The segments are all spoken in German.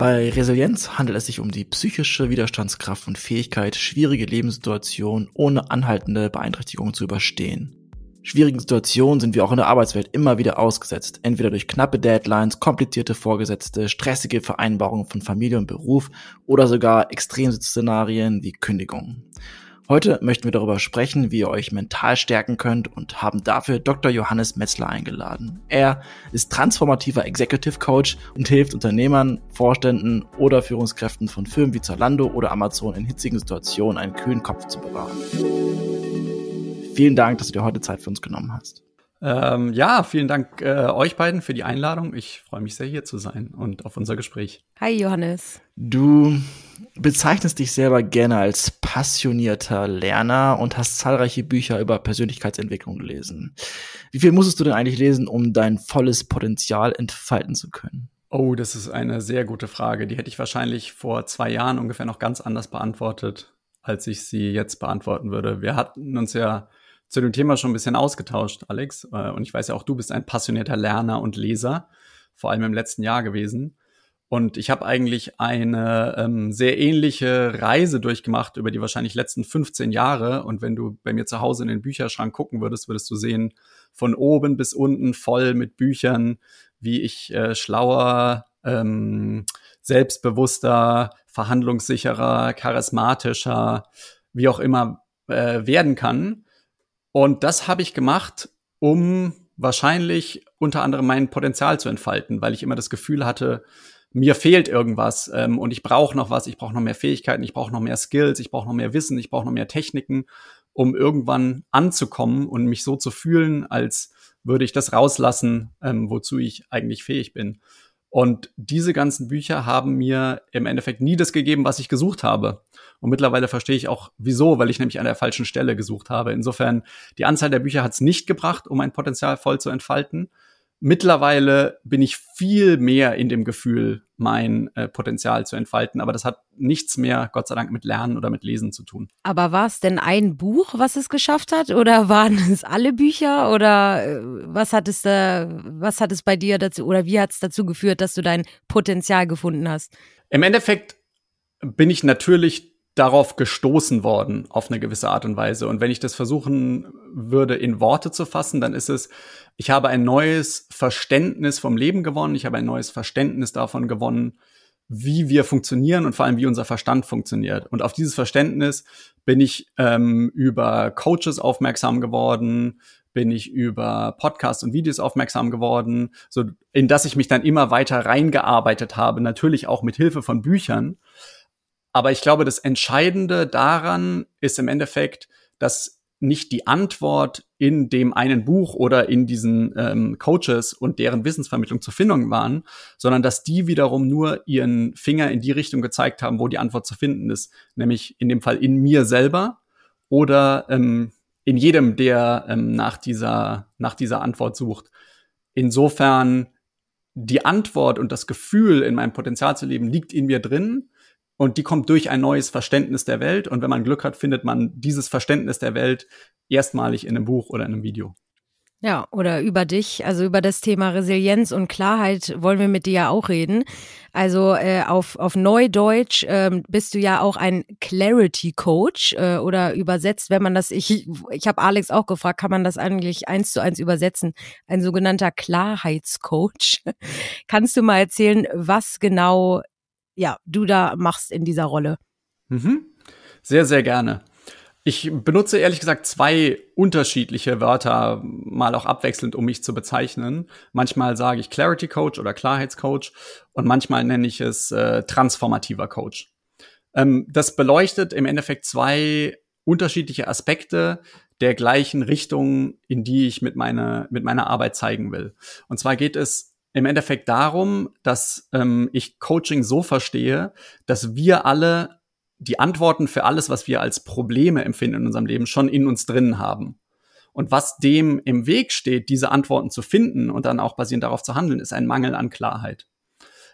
Bei Resilienz handelt es sich um die psychische Widerstandskraft und Fähigkeit, schwierige Lebenssituationen ohne anhaltende Beeinträchtigung zu überstehen. Schwierigen Situationen sind wir auch in der Arbeitswelt immer wieder ausgesetzt, entweder durch knappe Deadlines, komplizierte Vorgesetzte, stressige Vereinbarungen von Familie und Beruf oder sogar Extremszenarien wie Kündigungen. Heute möchten wir darüber sprechen, wie ihr euch mental stärken könnt und haben dafür Dr. Johannes Metzler eingeladen. Er ist transformativer Executive Coach und hilft Unternehmern, Vorständen oder Führungskräften von Firmen wie Zalando oder Amazon in hitzigen Situationen einen kühlen Kopf zu bewahren. Vielen Dank, dass du dir heute Zeit für uns genommen hast. Ähm, ja, vielen Dank äh, euch beiden für die Einladung. Ich freue mich sehr, hier zu sein und auf unser Gespräch. Hi, Johannes. Du bezeichnest dich selber gerne als passionierter Lerner und hast zahlreiche Bücher über Persönlichkeitsentwicklung gelesen. Wie viel musstest du denn eigentlich lesen, um dein volles Potenzial entfalten zu können? Oh, das ist eine sehr gute Frage. Die hätte ich wahrscheinlich vor zwei Jahren ungefähr noch ganz anders beantwortet, als ich sie jetzt beantworten würde. Wir hatten uns ja zu dem Thema schon ein bisschen ausgetauscht, Alex. Äh, und ich weiß ja auch, du bist ein passionierter Lerner und Leser, vor allem im letzten Jahr gewesen. Und ich habe eigentlich eine ähm, sehr ähnliche Reise durchgemacht über die wahrscheinlich letzten 15 Jahre. Und wenn du bei mir zu Hause in den Bücherschrank gucken würdest, würdest du sehen, von oben bis unten voll mit Büchern, wie ich äh, schlauer, ähm, selbstbewusster, verhandlungssicherer, charismatischer, wie auch immer äh, werden kann. Und das habe ich gemacht, um wahrscheinlich unter anderem mein Potenzial zu entfalten, weil ich immer das Gefühl hatte, mir fehlt irgendwas ähm, und ich brauche noch was, ich brauche noch mehr Fähigkeiten, ich brauche noch mehr Skills, ich brauche noch mehr Wissen, ich brauche noch mehr Techniken, um irgendwann anzukommen und mich so zu fühlen, als würde ich das rauslassen, ähm, wozu ich eigentlich fähig bin. Und diese ganzen Bücher haben mir im Endeffekt nie das gegeben, was ich gesucht habe. Und mittlerweile verstehe ich auch, wieso, weil ich nämlich an der falschen Stelle gesucht habe. Insofern, die Anzahl der Bücher hat es nicht gebracht, um mein Potenzial voll zu entfalten mittlerweile bin ich viel mehr in dem Gefühl, mein äh, Potenzial zu entfalten. Aber das hat nichts mehr, Gott sei Dank, mit Lernen oder mit Lesen zu tun. Aber war es denn ein Buch, was es geschafft hat? Oder waren es alle Bücher? Oder äh, was hat es da, was hat es bei dir dazu, oder wie hat es dazu geführt, dass du dein Potenzial gefunden hast? Im Endeffekt bin ich natürlich darauf gestoßen worden auf eine gewisse Art und Weise. Und wenn ich das versuchen würde, in Worte zu fassen, dann ist es, ich habe ein neues Verständnis vom Leben gewonnen, ich habe ein neues Verständnis davon gewonnen, wie wir funktionieren und vor allem, wie unser Verstand funktioniert. Und auf dieses Verständnis bin ich ähm, über Coaches aufmerksam geworden, bin ich über Podcasts und Videos aufmerksam geworden, so in das ich mich dann immer weiter reingearbeitet habe, natürlich auch mit Hilfe von Büchern. Aber ich glaube, das Entscheidende daran ist im Endeffekt, dass nicht die Antwort in dem einen Buch oder in diesen ähm, Coaches und deren Wissensvermittlung zu finden waren, sondern dass die wiederum nur ihren Finger in die Richtung gezeigt haben, wo die Antwort zu finden ist, nämlich in dem Fall in mir selber oder ähm, in jedem, der ähm, nach dieser nach dieser Antwort sucht. Insofern die Antwort und das Gefühl, in meinem Potenzial zu leben, liegt in mir drin und die kommt durch ein neues Verständnis der Welt. Und wenn man Glück hat, findet man dieses Verständnis der Welt erstmalig in einem Buch oder in einem Video. Ja, oder über dich, also über das Thema Resilienz und Klarheit wollen wir mit dir ja auch reden. Also äh, auf, auf Neudeutsch äh, bist du ja auch ein Clarity Coach äh, oder übersetzt, wenn man das, ich, ich habe Alex auch gefragt, kann man das eigentlich eins zu eins übersetzen? Ein sogenannter Klarheitscoach. Kannst du mal erzählen, was genau ja, du da machst in dieser Rolle. Mhm. Sehr, sehr gerne. Ich benutze ehrlich gesagt zwei unterschiedliche Wörter, mal auch abwechselnd, um mich zu bezeichnen. Manchmal sage ich Clarity Coach oder Klarheitscoach und manchmal nenne ich es äh, transformativer Coach. Ähm, das beleuchtet im Endeffekt zwei unterschiedliche Aspekte der gleichen Richtung, in die ich mit meiner, mit meiner Arbeit zeigen will. Und zwar geht es im Endeffekt darum, dass ähm, ich Coaching so verstehe, dass wir alle die Antworten für alles, was wir als Probleme empfinden in unserem Leben, schon in uns drin haben. Und was dem im Weg steht, diese Antworten zu finden und dann auch basierend darauf zu handeln, ist ein Mangel an Klarheit.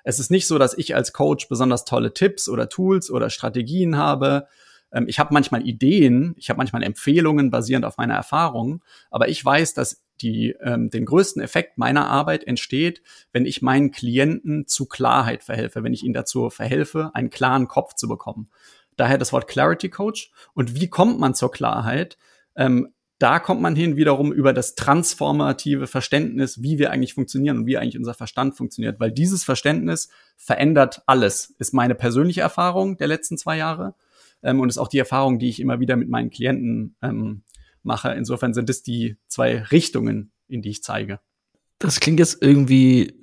Es ist nicht so, dass ich als Coach besonders tolle Tipps oder Tools oder Strategien habe, ähm, ich habe manchmal Ideen, ich habe manchmal Empfehlungen basierend auf meiner Erfahrung, aber ich weiß, dass die, ähm, den größten Effekt meiner Arbeit entsteht, wenn ich meinen Klienten zu Klarheit verhelfe, wenn ich ihnen dazu verhelfe, einen klaren Kopf zu bekommen. Daher das Wort Clarity Coach. Und wie kommt man zur Klarheit? Ähm, da kommt man hin wiederum über das transformative Verständnis, wie wir eigentlich funktionieren und wie eigentlich unser Verstand funktioniert. Weil dieses Verständnis verändert alles, ist meine persönliche Erfahrung der letzten zwei Jahre ähm, und ist auch die Erfahrung, die ich immer wieder mit meinen Klienten ähm, mache. Insofern sind es die zwei Richtungen, in die ich zeige. Das klingt jetzt irgendwie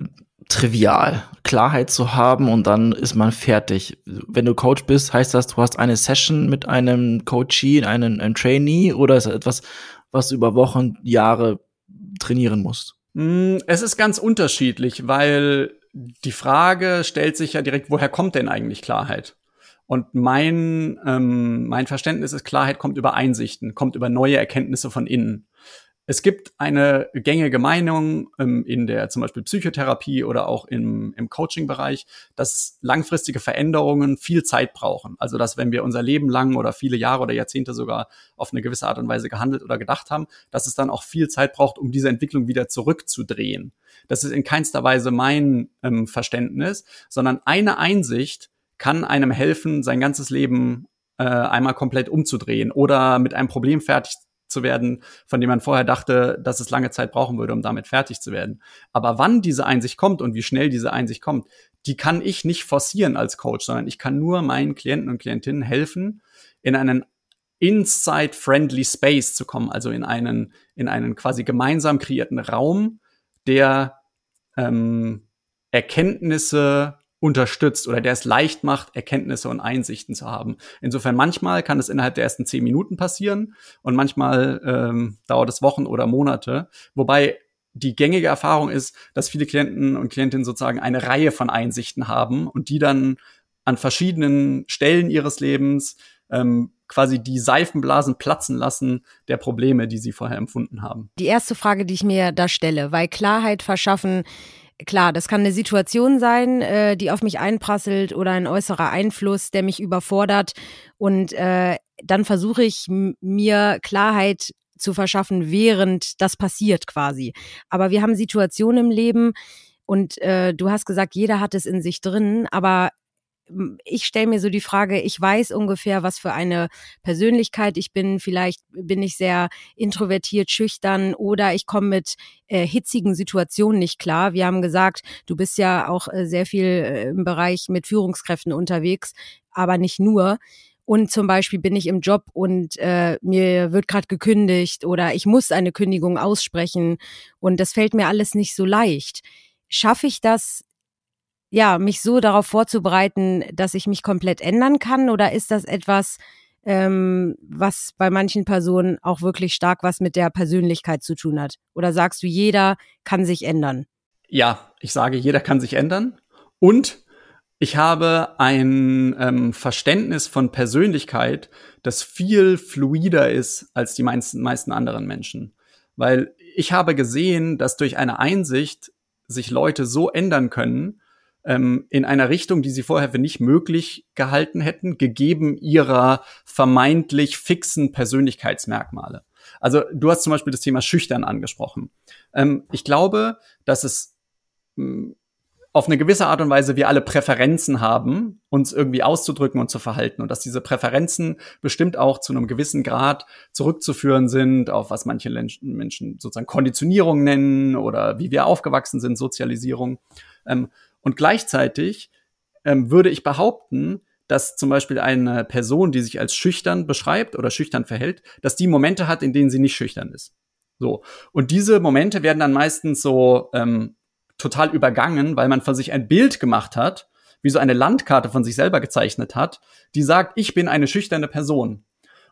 trivial, Klarheit zu haben und dann ist man fertig. Wenn du Coach bist, heißt das, du hast eine Session mit einem Coachee, einem, einem Trainee oder ist das etwas, was du über Wochen, Jahre trainieren musst? Mm, es ist ganz unterschiedlich, weil die Frage stellt sich ja direkt, woher kommt denn eigentlich Klarheit? Und mein, ähm, mein Verständnis ist, Klarheit kommt über Einsichten, kommt über neue Erkenntnisse von innen. Es gibt eine gängige Meinung ähm, in der zum Beispiel Psychotherapie oder auch im, im Coaching-Bereich, dass langfristige Veränderungen viel Zeit brauchen. Also dass wenn wir unser Leben lang oder viele Jahre oder Jahrzehnte sogar auf eine gewisse Art und Weise gehandelt oder gedacht haben, dass es dann auch viel Zeit braucht, um diese Entwicklung wieder zurückzudrehen. Das ist in keinster Weise mein ähm, Verständnis, sondern eine Einsicht kann einem helfen, sein ganzes Leben äh, einmal komplett umzudrehen oder mit einem Problem fertig zu werden, von dem man vorher dachte, dass es lange Zeit brauchen würde, um damit fertig zu werden. Aber wann diese Einsicht kommt und wie schnell diese Einsicht kommt, die kann ich nicht forcieren als Coach, sondern ich kann nur meinen Klienten und Klientinnen helfen, in einen inside-friendly Space zu kommen, also in einen, in einen quasi gemeinsam kreierten Raum, der ähm, Erkenntnisse unterstützt oder der es leicht macht, Erkenntnisse und Einsichten zu haben. Insofern manchmal kann es innerhalb der ersten zehn Minuten passieren und manchmal ähm, dauert es Wochen oder Monate. Wobei die gängige Erfahrung ist, dass viele Klienten und Klientinnen sozusagen eine Reihe von Einsichten haben und die dann an verschiedenen Stellen ihres Lebens ähm, quasi die Seifenblasen platzen lassen der Probleme, die sie vorher empfunden haben. Die erste Frage, die ich mir da stelle, weil Klarheit verschaffen Klar, das kann eine Situation sein, äh, die auf mich einprasselt oder ein äußerer Einfluss, der mich überfordert. Und äh, dann versuche ich mir Klarheit zu verschaffen, während das passiert quasi. Aber wir haben Situationen im Leben und äh, du hast gesagt, jeder hat es in sich drin, aber ich stelle mir so die Frage, ich weiß ungefähr, was für eine Persönlichkeit ich bin. Vielleicht bin ich sehr introvertiert, schüchtern oder ich komme mit äh, hitzigen Situationen nicht klar. Wir haben gesagt, du bist ja auch äh, sehr viel äh, im Bereich mit Führungskräften unterwegs, aber nicht nur. Und zum Beispiel bin ich im Job und äh, mir wird gerade gekündigt oder ich muss eine Kündigung aussprechen und das fällt mir alles nicht so leicht. Schaffe ich das ja, mich so darauf vorzubereiten, dass ich mich komplett ändern kann? Oder ist das etwas, ähm, was bei manchen Personen auch wirklich stark was mit der Persönlichkeit zu tun hat? Oder sagst du, jeder kann sich ändern? Ja, ich sage, jeder kann sich ändern. Und ich habe ein ähm, Verständnis von Persönlichkeit, das viel fluider ist als die meisten, meisten anderen Menschen. Weil ich habe gesehen, dass durch eine Einsicht sich Leute so ändern können, ähm, in einer Richtung, die sie vorher für nicht möglich gehalten hätten, gegeben ihrer vermeintlich fixen Persönlichkeitsmerkmale. Also du hast zum Beispiel das Thema Schüchtern angesprochen. Ähm, ich glaube, dass es hm, auf eine gewisse Art und Weise wir alle Präferenzen haben, uns irgendwie auszudrücken und zu verhalten und dass diese Präferenzen bestimmt auch zu einem gewissen Grad zurückzuführen sind auf was manche Menschen sozusagen Konditionierung nennen oder wie wir aufgewachsen sind, Sozialisierung. Ähm, und gleichzeitig ähm, würde ich behaupten, dass zum Beispiel eine Person, die sich als schüchtern beschreibt oder schüchtern verhält, dass die Momente hat, in denen sie nicht schüchtern ist. So. Und diese Momente werden dann meistens so ähm, total übergangen, weil man von sich ein Bild gemacht hat, wie so eine Landkarte von sich selber gezeichnet hat, die sagt, ich bin eine schüchterne Person.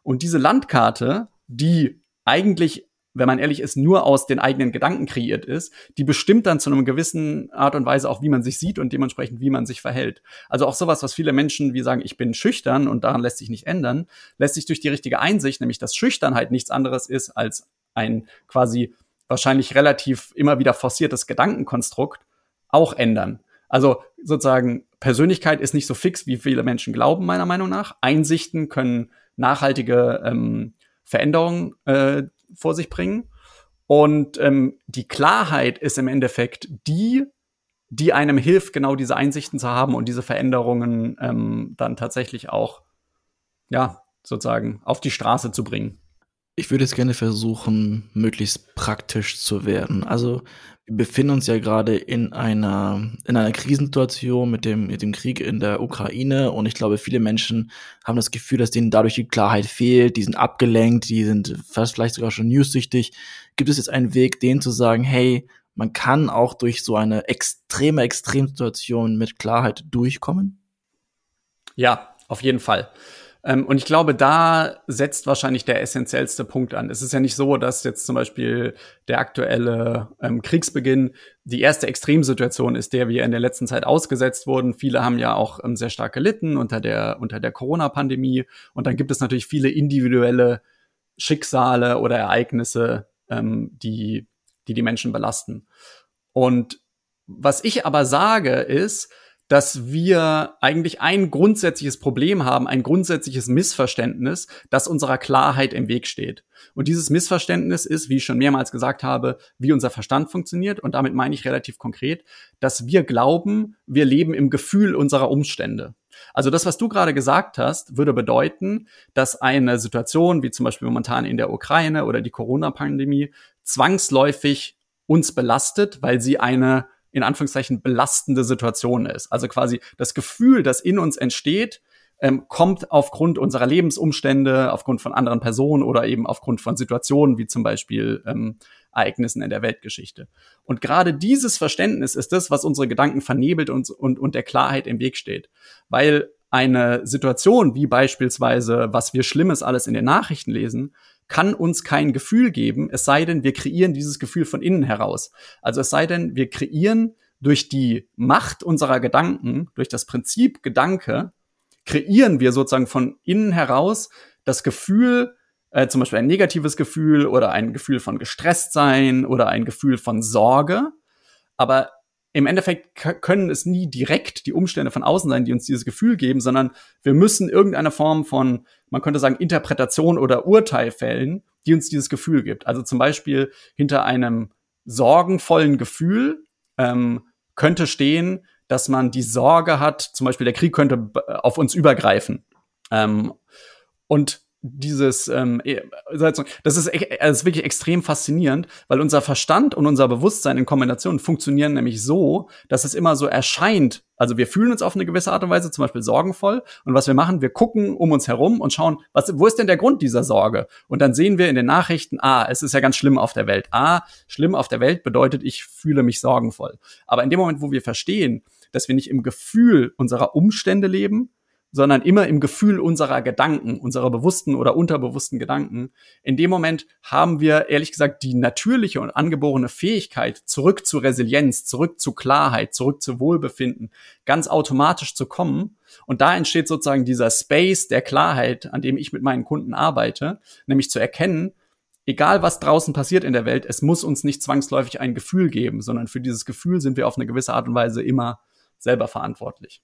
Und diese Landkarte, die eigentlich wenn man ehrlich ist, nur aus den eigenen Gedanken kreiert ist, die bestimmt dann zu einem gewissen Art und Weise auch, wie man sich sieht und dementsprechend, wie man sich verhält. Also auch sowas, was viele Menschen wie sagen, ich bin schüchtern und daran lässt sich nicht ändern, lässt sich durch die richtige Einsicht, nämlich dass Schüchternheit nichts anderes ist als ein quasi wahrscheinlich relativ immer wieder forciertes Gedankenkonstrukt, auch ändern. Also sozusagen Persönlichkeit ist nicht so fix, wie viele Menschen glauben, meiner Meinung nach. Einsichten können nachhaltige ähm, Veränderungen äh, vor sich bringen. Und ähm, die Klarheit ist im Endeffekt die, die einem hilft, genau diese Einsichten zu haben und diese Veränderungen ähm, dann tatsächlich auch, ja, sozusagen auf die Straße zu bringen. Ich würde jetzt gerne versuchen, möglichst praktisch zu werden. Also wir befinden uns ja gerade in einer, in einer Krisensituation mit dem, mit dem Krieg in der Ukraine und ich glaube, viele Menschen haben das Gefühl, dass denen dadurch die Klarheit fehlt, die sind abgelenkt, die sind fast vielleicht sogar schon newssüchtig. Gibt es jetzt einen Weg, denen zu sagen, hey, man kann auch durch so eine extreme Extremsituation mit Klarheit durchkommen? Ja, auf jeden Fall. Ähm, und ich glaube, da setzt wahrscheinlich der essentiellste Punkt an. Es ist ja nicht so, dass jetzt zum Beispiel der aktuelle ähm, Kriegsbeginn die erste Extremsituation ist, der wir in der letzten Zeit ausgesetzt wurden. Viele haben ja auch ähm, sehr stark gelitten unter der, unter der Corona-Pandemie. Und dann gibt es natürlich viele individuelle Schicksale oder Ereignisse, ähm, die, die die Menschen belasten. Und was ich aber sage, ist, dass wir eigentlich ein grundsätzliches Problem haben, ein grundsätzliches Missverständnis, das unserer Klarheit im Weg steht. Und dieses Missverständnis ist, wie ich schon mehrmals gesagt habe, wie unser Verstand funktioniert. Und damit meine ich relativ konkret, dass wir glauben, wir leben im Gefühl unserer Umstände. Also das, was du gerade gesagt hast, würde bedeuten, dass eine Situation wie zum Beispiel momentan in der Ukraine oder die Corona-Pandemie zwangsläufig uns belastet, weil sie eine in Anführungszeichen belastende Situation ist. Also quasi das Gefühl, das in uns entsteht, ähm, kommt aufgrund unserer Lebensumstände, aufgrund von anderen Personen oder eben aufgrund von Situationen wie zum Beispiel ähm, Ereignissen in der Weltgeschichte. Und gerade dieses Verständnis ist das, was unsere Gedanken vernebelt und, und, und der Klarheit im Weg steht. Weil eine Situation wie beispielsweise, was wir Schlimmes alles in den Nachrichten lesen, kann uns kein Gefühl geben, es sei denn, wir kreieren dieses Gefühl von innen heraus. Also es sei denn, wir kreieren durch die Macht unserer Gedanken, durch das Prinzip Gedanke, kreieren wir sozusagen von innen heraus das Gefühl, äh, zum Beispiel ein negatives Gefühl oder ein Gefühl von gestresst sein oder ein Gefühl von Sorge. Aber im Endeffekt können es nie direkt die Umstände von außen sein, die uns dieses Gefühl geben, sondern wir müssen irgendeine Form von, man könnte sagen, Interpretation oder Urteil fällen, die uns dieses Gefühl gibt. Also zum Beispiel hinter einem sorgenvollen Gefühl ähm, könnte stehen, dass man die Sorge hat, zum Beispiel der Krieg könnte auf uns übergreifen. Ähm, und dieses, ähm, e, das ist, das ist wirklich extrem faszinierend, weil unser Verstand und unser Bewusstsein in Kombination funktionieren nämlich so, dass es immer so erscheint. Also wir fühlen uns auf eine gewisse Art und Weise zum Beispiel sorgenvoll und was wir machen, wir gucken um uns herum und schauen, was, wo ist denn der Grund dieser Sorge? Und dann sehen wir in den Nachrichten, ah, es ist ja ganz schlimm auf der Welt. Ah, schlimm auf der Welt bedeutet, ich fühle mich sorgenvoll. Aber in dem Moment, wo wir verstehen, dass wir nicht im Gefühl unserer Umstände leben, sondern immer im Gefühl unserer Gedanken, unserer bewussten oder unterbewussten Gedanken. In dem Moment haben wir ehrlich gesagt die natürliche und angeborene Fähigkeit, zurück zu Resilienz, zurück zu Klarheit, zurück zu Wohlbefinden, ganz automatisch zu kommen. Und da entsteht sozusagen dieser Space der Klarheit, an dem ich mit meinen Kunden arbeite, nämlich zu erkennen, egal was draußen passiert in der Welt, es muss uns nicht zwangsläufig ein Gefühl geben, sondern für dieses Gefühl sind wir auf eine gewisse Art und Weise immer selber verantwortlich.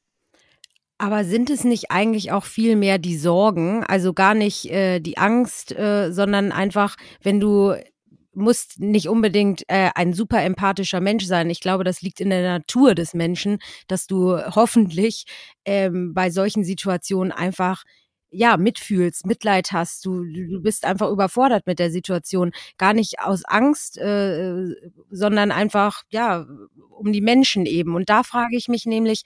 Aber sind es nicht eigentlich auch viel mehr die Sorgen, also gar nicht äh, die Angst, äh, sondern einfach, wenn du musst nicht unbedingt äh, ein super empathischer Mensch sein. Ich glaube, das liegt in der Natur des Menschen, dass du hoffentlich ähm, bei solchen Situationen einfach ja, mitfühlst, Mitleid hast, du, du bist einfach überfordert mit der Situation, gar nicht aus Angst, äh, sondern einfach, ja, um die Menschen eben. Und da frage ich mich nämlich,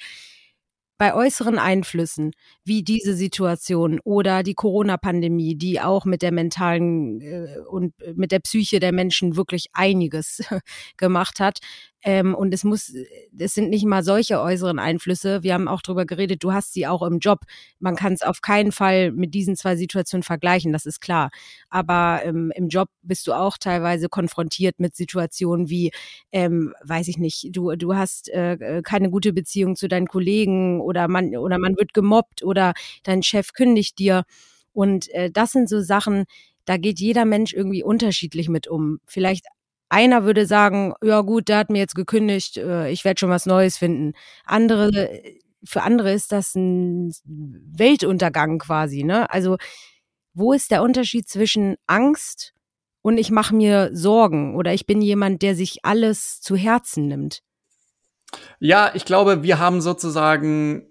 bei äußeren Einflüssen wie diese Situation oder die Corona-Pandemie, die auch mit der mentalen äh, und mit der Psyche der Menschen wirklich einiges gemacht hat, ähm, und es muss, es sind nicht mal solche äußeren Einflüsse. Wir haben auch drüber geredet, du hast sie auch im Job. Man kann es auf keinen Fall mit diesen zwei Situationen vergleichen, das ist klar. Aber ähm, im Job bist du auch teilweise konfrontiert mit Situationen wie, ähm, weiß ich nicht, du, du hast äh, keine gute Beziehung zu deinen Kollegen oder man, oder man wird gemobbt oder dein Chef kündigt dir. Und äh, das sind so Sachen, da geht jeder Mensch irgendwie unterschiedlich mit um. Vielleicht einer würde sagen, ja gut, der hat mir jetzt gekündigt, äh, ich werde schon was Neues finden. Andere, für andere ist das ein Weltuntergang quasi, ne? Also wo ist der Unterschied zwischen Angst und ich mache mir Sorgen oder ich bin jemand, der sich alles zu Herzen nimmt? Ja, ich glaube, wir haben sozusagen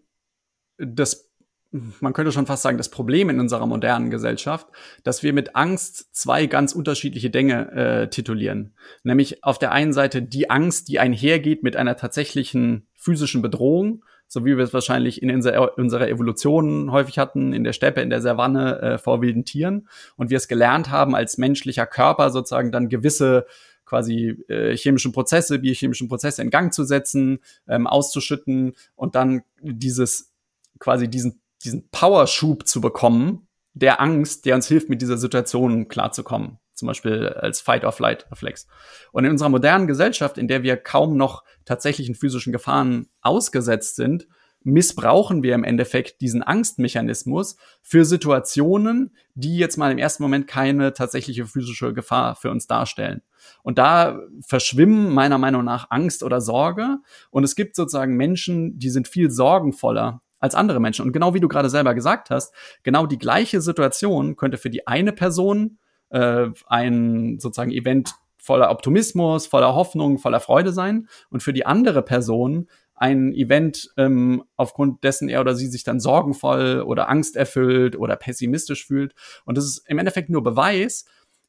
das man könnte schon fast sagen, das Problem in unserer modernen Gesellschaft, dass wir mit Angst zwei ganz unterschiedliche Dinge äh, titulieren. Nämlich auf der einen Seite die Angst, die einhergeht mit einer tatsächlichen physischen Bedrohung, so wie wir es wahrscheinlich in unserer Evolution häufig hatten, in der Steppe, in der Savanne äh, vor wilden Tieren. Und wir es gelernt haben, als menschlicher Körper sozusagen dann gewisse quasi äh, chemischen Prozesse, biochemischen Prozesse in Gang zu setzen, ähm, auszuschütten und dann dieses quasi diesen diesen Powerschub zu bekommen, der Angst, der uns hilft, mit dieser Situation klarzukommen. Zum Beispiel als Fight-or-Flight-Reflex. Und in unserer modernen Gesellschaft, in der wir kaum noch tatsächlichen physischen Gefahren ausgesetzt sind, missbrauchen wir im Endeffekt diesen Angstmechanismus für Situationen, die jetzt mal im ersten Moment keine tatsächliche physische Gefahr für uns darstellen. Und da verschwimmen meiner Meinung nach Angst oder Sorge. Und es gibt sozusagen Menschen, die sind viel sorgenvoller als andere Menschen. Und genau wie du gerade selber gesagt hast, genau die gleiche Situation könnte für die eine Person äh, ein sozusagen Event voller Optimismus, voller Hoffnung, voller Freude sein und für die andere Person ein Event, ähm, aufgrund dessen er oder sie sich dann sorgenvoll oder angsterfüllt oder pessimistisch fühlt. Und das ist im Endeffekt nur Beweis,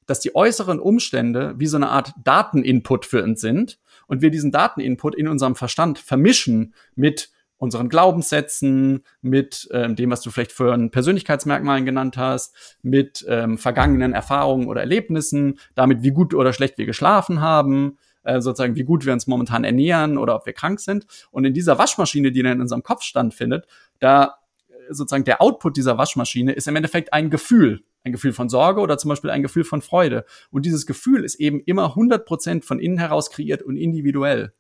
dass die äußeren Umstände wie so eine Art Dateninput für uns sind und wir diesen Dateninput in unserem Verstand vermischen mit unseren Glaubenssätzen, mit ähm, dem, was du vielleicht für ein Persönlichkeitsmerkmalen genannt hast, mit ähm, vergangenen Erfahrungen oder Erlebnissen, damit wie gut oder schlecht wir geschlafen haben, äh, sozusagen wie gut wir uns momentan ernähren oder ob wir krank sind. Und in dieser Waschmaschine, die dann in unserem Kopf standfindet, da äh, sozusagen der Output dieser Waschmaschine ist im Endeffekt ein Gefühl, ein Gefühl von Sorge oder zum Beispiel ein Gefühl von Freude. Und dieses Gefühl ist eben immer 100 Prozent von innen heraus kreiert und individuell.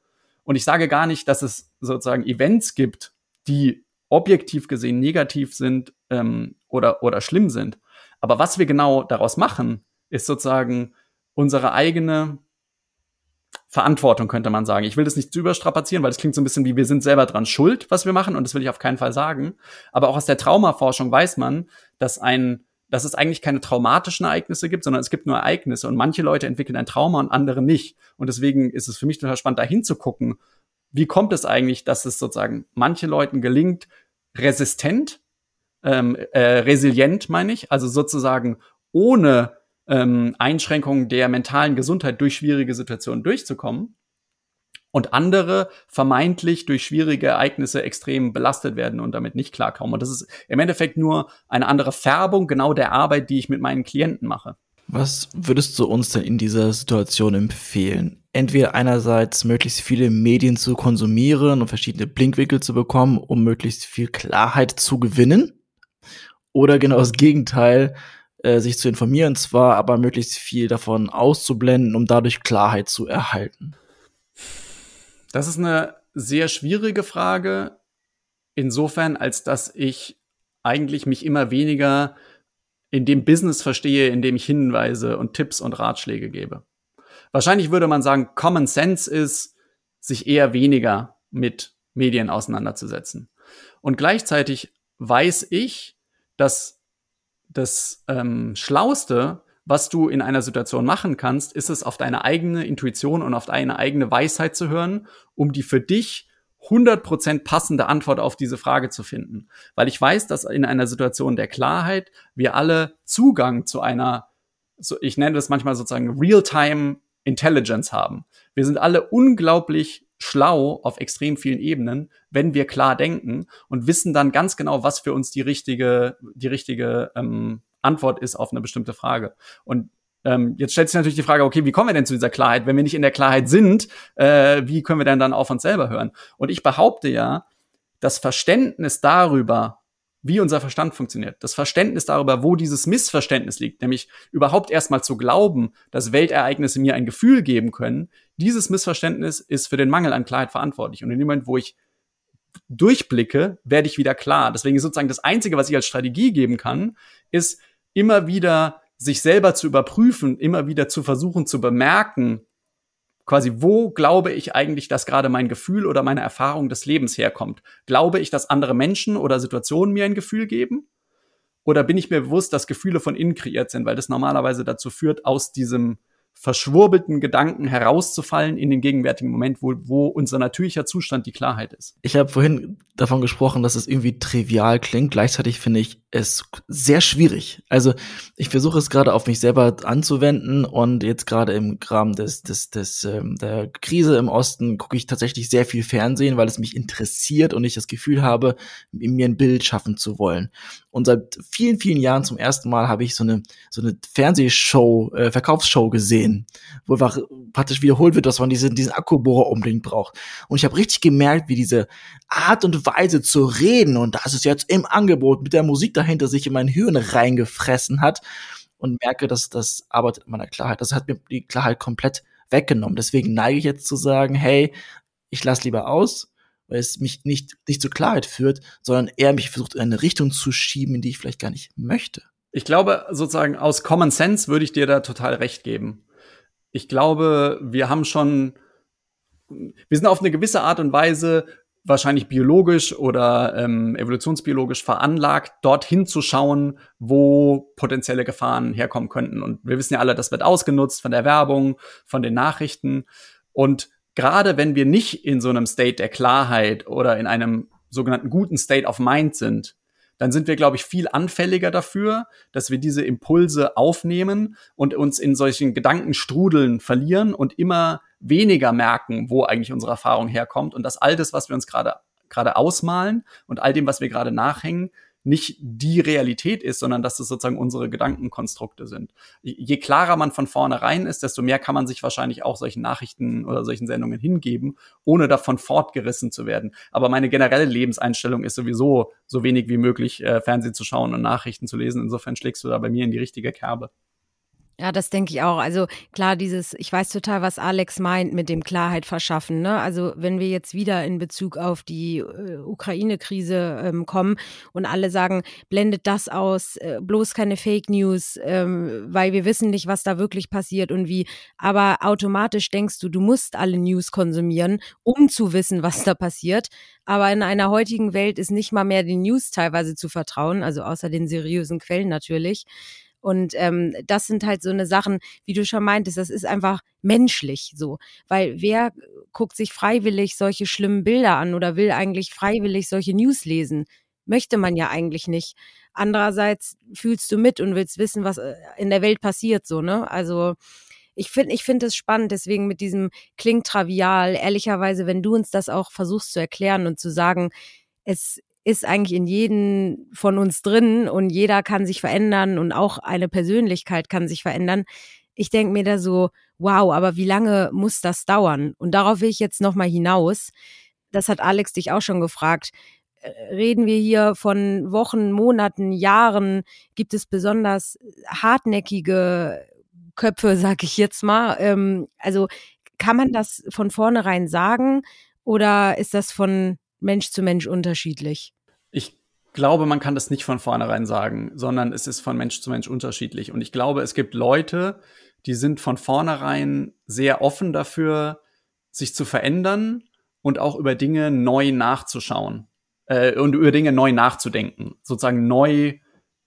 Und ich sage gar nicht, dass es sozusagen Events gibt, die objektiv gesehen negativ sind ähm, oder, oder schlimm sind. Aber was wir genau daraus machen, ist sozusagen unsere eigene Verantwortung, könnte man sagen. Ich will das nicht zu überstrapazieren, weil es klingt so ein bisschen wie wir sind selber dran schuld, was wir machen, und das will ich auf keinen Fall sagen. Aber auch aus der Traumaforschung weiß man, dass ein dass es eigentlich keine traumatischen Ereignisse gibt, sondern es gibt nur Ereignisse und manche Leute entwickeln ein Trauma und andere nicht. Und deswegen ist es für mich total spannend, da hinzugucken, wie kommt es eigentlich, dass es sozusagen manchen Leuten gelingt, resistent, ähm, äh, resilient meine ich, also sozusagen ohne ähm, Einschränkungen der mentalen Gesundheit durch schwierige Situationen durchzukommen und andere vermeintlich durch schwierige Ereignisse extrem belastet werden und damit nicht klarkommen. Und das ist im Endeffekt nur eine andere Färbung genau der Arbeit, die ich mit meinen Klienten mache. Was würdest du uns denn in dieser Situation empfehlen? Entweder einerseits möglichst viele Medien zu konsumieren und verschiedene Blinkwinkel zu bekommen, um möglichst viel Klarheit zu gewinnen, oder genau das Gegenteil, äh, sich zu informieren zwar, aber möglichst viel davon auszublenden, um dadurch Klarheit zu erhalten. Das ist eine sehr schwierige Frage, insofern, als dass ich eigentlich mich immer weniger in dem Business verstehe, in dem ich Hinweise und Tipps und Ratschläge gebe. Wahrscheinlich würde man sagen, Common Sense ist, sich eher weniger mit Medien auseinanderzusetzen. Und gleichzeitig weiß ich, dass das ähm, Schlauste was du in einer Situation machen kannst, ist es auf deine eigene Intuition und auf deine eigene Weisheit zu hören, um die für dich 100% passende Antwort auf diese Frage zu finden. Weil ich weiß, dass in einer Situation der Klarheit wir alle Zugang zu einer, so, ich nenne das manchmal sozusagen Real-Time Intelligence haben. Wir sind alle unglaublich schlau auf extrem vielen Ebenen, wenn wir klar denken und wissen dann ganz genau, was für uns die richtige, die richtige ähm, Antwort ist auf eine bestimmte Frage. Und ähm, jetzt stellt sich natürlich die Frage, okay, wie kommen wir denn zu dieser Klarheit? Wenn wir nicht in der Klarheit sind, äh, wie können wir denn dann auf uns selber hören? Und ich behaupte ja, das Verständnis darüber, wie unser Verstand funktioniert, das Verständnis darüber, wo dieses Missverständnis liegt, nämlich überhaupt erstmal zu glauben, dass Weltereignisse mir ein Gefühl geben können, dieses Missverständnis ist für den Mangel an Klarheit verantwortlich. Und in dem Moment, wo ich durchblicke, werde ich wieder klar. Deswegen ist sozusagen das Einzige, was ich als Strategie geben kann, ist, immer wieder sich selber zu überprüfen, immer wieder zu versuchen zu bemerken, quasi, wo glaube ich eigentlich, dass gerade mein Gefühl oder meine Erfahrung des Lebens herkommt? Glaube ich, dass andere Menschen oder Situationen mir ein Gefühl geben? Oder bin ich mir bewusst, dass Gefühle von innen kreiert sind, weil das normalerweise dazu führt, aus diesem verschwurbelten Gedanken herauszufallen in den gegenwärtigen Moment, wo, wo unser natürlicher Zustand die Klarheit ist. Ich habe vorhin davon gesprochen, dass es irgendwie trivial klingt. Gleichzeitig finde ich es sehr schwierig. Also ich versuche es gerade auf mich selber anzuwenden und jetzt gerade im Rahmen des, des, des ähm, der Krise im Osten gucke ich tatsächlich sehr viel Fernsehen, weil es mich interessiert und ich das Gefühl habe, mir ein Bild schaffen zu wollen. Und seit vielen, vielen Jahren zum ersten Mal habe ich so eine so eine Fernsehshow, äh, Verkaufsshow gesehen, wo einfach praktisch wiederholt wird, dass man diesen diesen Akkubohrer unbedingt braucht. Und ich habe richtig gemerkt, wie diese Art und Weise zu reden und das ist jetzt im Angebot mit der Musik dahinter sich in mein Hirn reingefressen hat und merke, dass das arbeitet meiner Klarheit. Das hat mir die Klarheit komplett weggenommen. Deswegen neige ich jetzt zu sagen, hey, ich lass lieber aus, weil es mich nicht, nicht zur Klarheit führt, sondern eher mich versucht, in eine Richtung zu schieben, in die ich vielleicht gar nicht möchte. Ich glaube, sozusagen aus Common Sense würde ich dir da total recht geben. Ich glaube, wir haben schon, wir sind auf eine gewisse Art und Weise wahrscheinlich biologisch oder ähm, evolutionsbiologisch veranlagt, dorthin zu schauen, wo potenzielle Gefahren herkommen könnten. Und wir wissen ja alle, das wird ausgenutzt von der Werbung, von den Nachrichten. Und gerade wenn wir nicht in so einem State der Klarheit oder in einem sogenannten guten State of Mind sind, dann sind wir, glaube ich, viel anfälliger dafür, dass wir diese Impulse aufnehmen und uns in solchen Gedankenstrudeln verlieren und immer weniger merken, wo eigentlich unsere Erfahrung herkommt. Und dass all das, was wir uns gerade gerade ausmalen und all dem, was wir gerade nachhängen, nicht die Realität ist, sondern dass das sozusagen unsere Gedankenkonstrukte sind. Je klarer man von vornherein ist, desto mehr kann man sich wahrscheinlich auch solchen Nachrichten oder solchen Sendungen hingeben, ohne davon fortgerissen zu werden. Aber meine generelle Lebenseinstellung ist sowieso so wenig wie möglich äh, Fernsehen zu schauen und Nachrichten zu lesen. Insofern schlägst du da bei mir in die richtige Kerbe. Ja, das denke ich auch. Also klar, dieses, ich weiß total, was Alex meint mit dem Klarheit verschaffen. Ne? Also wenn wir jetzt wieder in Bezug auf die äh, Ukraine-Krise ähm, kommen und alle sagen, blendet das aus, äh, bloß keine Fake News, ähm, weil wir wissen nicht, was da wirklich passiert und wie. Aber automatisch denkst du, du musst alle News konsumieren, um zu wissen, was da passiert. Aber in einer heutigen Welt ist nicht mal mehr den News teilweise zu vertrauen, also außer den seriösen Quellen natürlich. Und ähm, das sind halt so eine Sachen, wie du schon meintest, das ist einfach menschlich so. Weil wer guckt sich freiwillig solche schlimmen Bilder an oder will eigentlich freiwillig solche News lesen? Möchte man ja eigentlich nicht. Andererseits fühlst du mit und willst wissen, was äh, in der Welt passiert, so, ne? Also, ich finde ich finde es spannend, deswegen mit diesem klingt travial. Ehrlicherweise, wenn du uns das auch versuchst zu erklären und zu sagen, es ist eigentlich in jedem von uns drin und jeder kann sich verändern und auch eine Persönlichkeit kann sich verändern. Ich denke mir da so, wow, aber wie lange muss das dauern? Und darauf will ich jetzt nochmal hinaus. Das hat Alex dich auch schon gefragt. Äh, reden wir hier von Wochen, Monaten, Jahren? Gibt es besonders hartnäckige Köpfe, sag ich jetzt mal? Ähm, also kann man das von vornherein sagen oder ist das von Mensch zu Mensch unterschiedlich? Ich glaube, man kann das nicht von vornherein sagen, sondern es ist von Mensch zu Mensch unterschiedlich. Und ich glaube, es gibt Leute, die sind von vornherein sehr offen dafür, sich zu verändern und auch über Dinge neu nachzuschauen äh, und über Dinge neu nachzudenken, sozusagen neu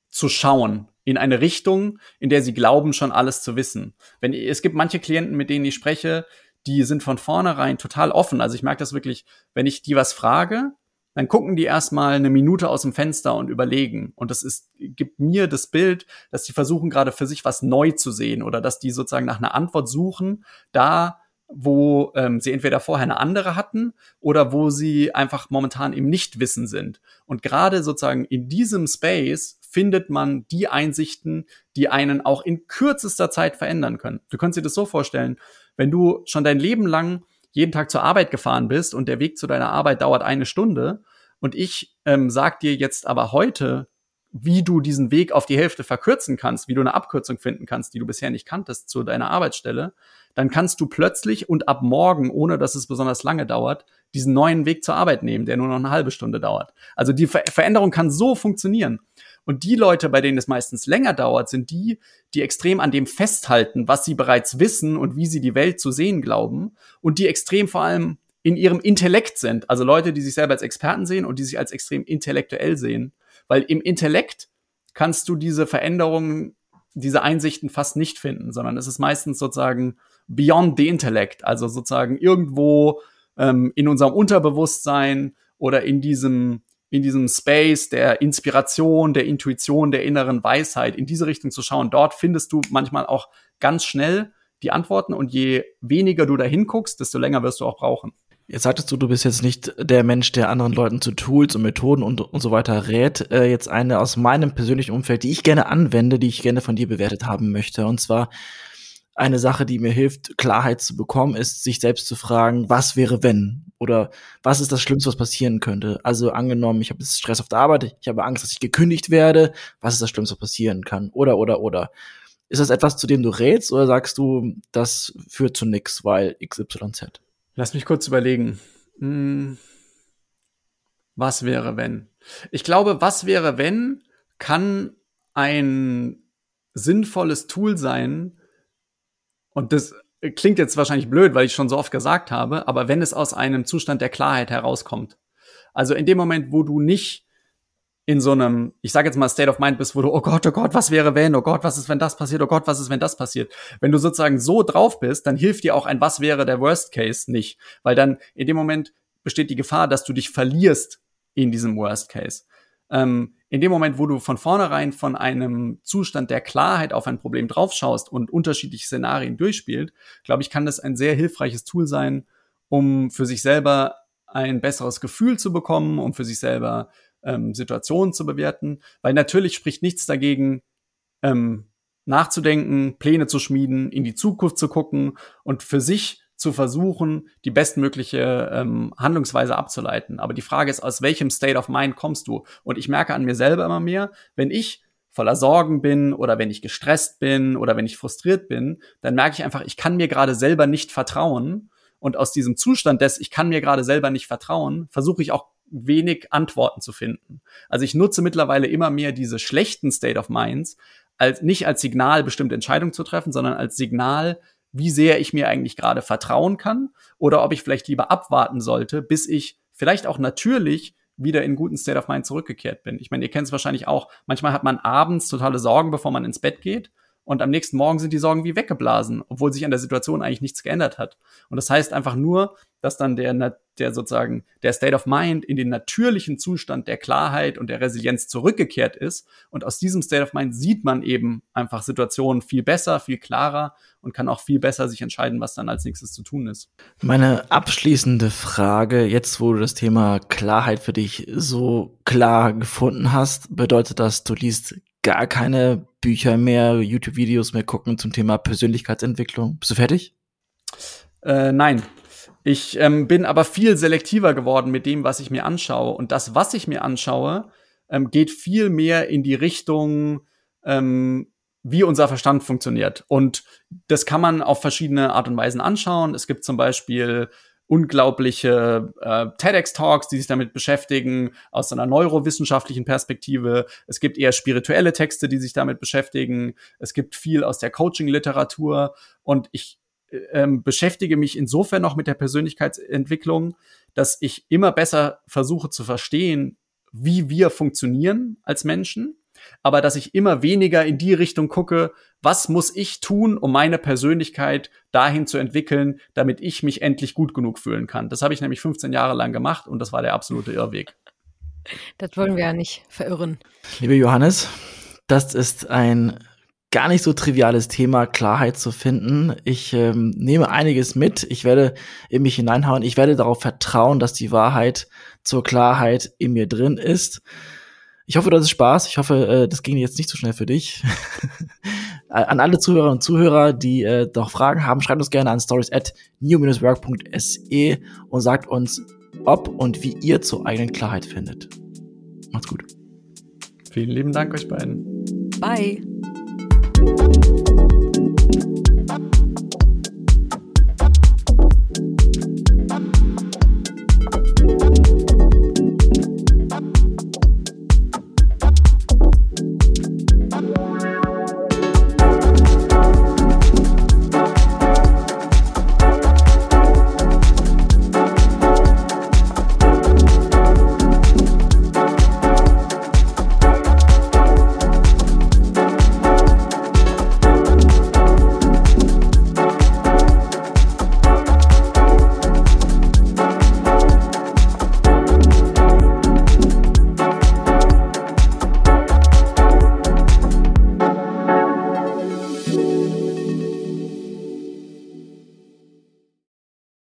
zu schauen in eine Richtung, in der sie glauben, schon alles zu wissen. Wenn es gibt manche Klienten, mit denen ich spreche, die sind von vornherein total offen. Also ich merke das wirklich, wenn ich die was frage, dann gucken die erstmal eine Minute aus dem Fenster und überlegen. Und das ist, gibt mir das Bild, dass die versuchen gerade für sich was neu zu sehen oder dass die sozusagen nach einer Antwort suchen, da wo ähm, sie entweder vorher eine andere hatten oder wo sie einfach momentan im Nichtwissen sind. Und gerade sozusagen in diesem Space findet man die Einsichten, die einen auch in kürzester Zeit verändern können. Du kannst dir das so vorstellen, wenn du schon dein Leben lang jeden Tag zur Arbeit gefahren bist und der Weg zu deiner Arbeit dauert eine Stunde und ich ähm, sag dir jetzt aber heute, wie du diesen Weg auf die Hälfte verkürzen kannst, wie du eine Abkürzung finden kannst, die du bisher nicht kanntest zu deiner Arbeitsstelle, dann kannst du plötzlich und ab morgen, ohne dass es besonders lange dauert, diesen neuen Weg zur Arbeit nehmen, der nur noch eine halbe Stunde dauert. Also die Ver Veränderung kann so funktionieren. Und die Leute, bei denen es meistens länger dauert, sind die, die extrem an dem festhalten, was sie bereits wissen und wie sie die Welt zu sehen glauben und die extrem vor allem in ihrem Intellekt sind. Also Leute, die sich selber als Experten sehen und die sich als extrem intellektuell sehen. Weil im Intellekt kannst du diese Veränderungen, diese Einsichten fast nicht finden, sondern es ist meistens sozusagen beyond the intellect, also sozusagen irgendwo ähm, in unserem Unterbewusstsein oder in diesem in diesem Space der Inspiration, der Intuition, der inneren Weisheit, in diese Richtung zu schauen. Dort findest du manchmal auch ganz schnell die Antworten und je weniger du da hinguckst, desto länger wirst du auch brauchen. Jetzt sagtest du, du bist jetzt nicht der Mensch, der anderen Leuten zu Tools und Methoden und, und so weiter rät. Äh, jetzt eine aus meinem persönlichen Umfeld, die ich gerne anwende, die ich gerne von dir bewertet haben möchte. Und zwar eine Sache, die mir hilft, Klarheit zu bekommen, ist, sich selbst zu fragen, was wäre wenn? Oder was ist das Schlimmste, was passieren könnte? Also angenommen, ich habe jetzt Stress auf der Arbeit, ich habe Angst, dass ich gekündigt werde. Was ist das Schlimmste, was passieren kann? Oder, oder, oder. Ist das etwas, zu dem du rätst oder sagst du, das führt zu nix, weil XYZ? Lass mich kurz überlegen. Hm. Was wäre, wenn? Ich glaube, was wäre, wenn, kann ein sinnvolles Tool sein. Und das klingt jetzt wahrscheinlich blöd, weil ich schon so oft gesagt habe, aber wenn es aus einem Zustand der Klarheit herauskommt. Also in dem Moment, wo du nicht in so einem, ich sage jetzt mal State of Mind bist, wo du, oh Gott, oh Gott, was wäre wenn, oh Gott, was ist, wenn das passiert, oh Gott, was ist, wenn das passiert. Wenn du sozusagen so drauf bist, dann hilft dir auch ein Was wäre der Worst Case nicht, weil dann in dem Moment besteht die Gefahr, dass du dich verlierst in diesem Worst Case. Ähm, in dem Moment, wo du von vornherein von einem Zustand der Klarheit auf ein Problem draufschaust und unterschiedliche Szenarien durchspielt, glaube ich, kann das ein sehr hilfreiches Tool sein, um für sich selber ein besseres Gefühl zu bekommen, um für sich selber ähm, Situationen zu bewerten, weil natürlich spricht nichts dagegen, ähm, nachzudenken, Pläne zu schmieden, in die Zukunft zu gucken und für sich zu versuchen, die bestmögliche ähm, Handlungsweise abzuleiten. Aber die Frage ist, aus welchem State of Mind kommst du? Und ich merke an mir selber immer mehr, wenn ich voller Sorgen bin oder wenn ich gestresst bin oder wenn ich frustriert bin, dann merke ich einfach, ich kann mir gerade selber nicht vertrauen. Und aus diesem Zustand des, ich kann mir gerade selber nicht vertrauen, versuche ich auch wenig Antworten zu finden. Also ich nutze mittlerweile immer mehr diese schlechten State of Minds als nicht als Signal bestimmte Entscheidungen zu treffen, sondern als Signal, wie sehr ich mir eigentlich gerade vertrauen kann oder ob ich vielleicht lieber abwarten sollte, bis ich vielleicht auch natürlich wieder in guten State of Mind zurückgekehrt bin. Ich meine, ihr kennt es wahrscheinlich auch, manchmal hat man abends totale Sorgen, bevor man ins Bett geht und am nächsten Morgen sind die Sorgen wie weggeblasen, obwohl sich an der Situation eigentlich nichts geändert hat. Und das heißt einfach nur, dass dann der, der sozusagen der State of Mind in den natürlichen Zustand der Klarheit und der Resilienz zurückgekehrt ist. Und aus diesem State of Mind sieht man eben einfach Situationen viel besser, viel klarer und kann auch viel besser sich entscheiden, was dann als nächstes zu tun ist. Meine abschließende Frage, jetzt wo du das Thema Klarheit für dich so klar gefunden hast, bedeutet das, du liest gar keine Bücher mehr, YouTube-Videos mehr gucken zum Thema Persönlichkeitsentwicklung. Bist du fertig? Äh, nein. Ich ähm, bin aber viel selektiver geworden mit dem, was ich mir anschaue. Und das, was ich mir anschaue, ähm, geht viel mehr in die Richtung, ähm, wie unser Verstand funktioniert. Und das kann man auf verschiedene Art und Weisen anschauen. Es gibt zum Beispiel unglaubliche äh, TEDx-Talks, die sich damit beschäftigen, aus einer neurowissenschaftlichen Perspektive. Es gibt eher spirituelle Texte, die sich damit beschäftigen. Es gibt viel aus der Coaching-Literatur. Und ich äh, ähm, beschäftige mich insofern noch mit der Persönlichkeitsentwicklung, dass ich immer besser versuche zu verstehen, wie wir funktionieren als Menschen aber dass ich immer weniger in die Richtung gucke, was muss ich tun, um meine Persönlichkeit dahin zu entwickeln, damit ich mich endlich gut genug fühlen kann. Das habe ich nämlich 15 Jahre lang gemacht und das war der absolute Irrweg. Das wollen wir ja nicht verirren. Liebe Johannes, das ist ein gar nicht so triviales Thema, Klarheit zu finden. Ich ähm, nehme einiges mit. Ich werde in mich hineinhauen. Ich werde darauf vertrauen, dass die Wahrheit zur Klarheit in mir drin ist. Ich hoffe, du hattest Spaß. Ich hoffe, äh, das ging jetzt nicht so schnell für dich. an alle Zuhörer und Zuhörer, die äh, doch Fragen haben, schreibt uns gerne an stories at new-work.se und sagt uns, ob und wie ihr zur eigenen Klarheit findet. Macht's gut. Vielen lieben Dank euch beiden. Bye.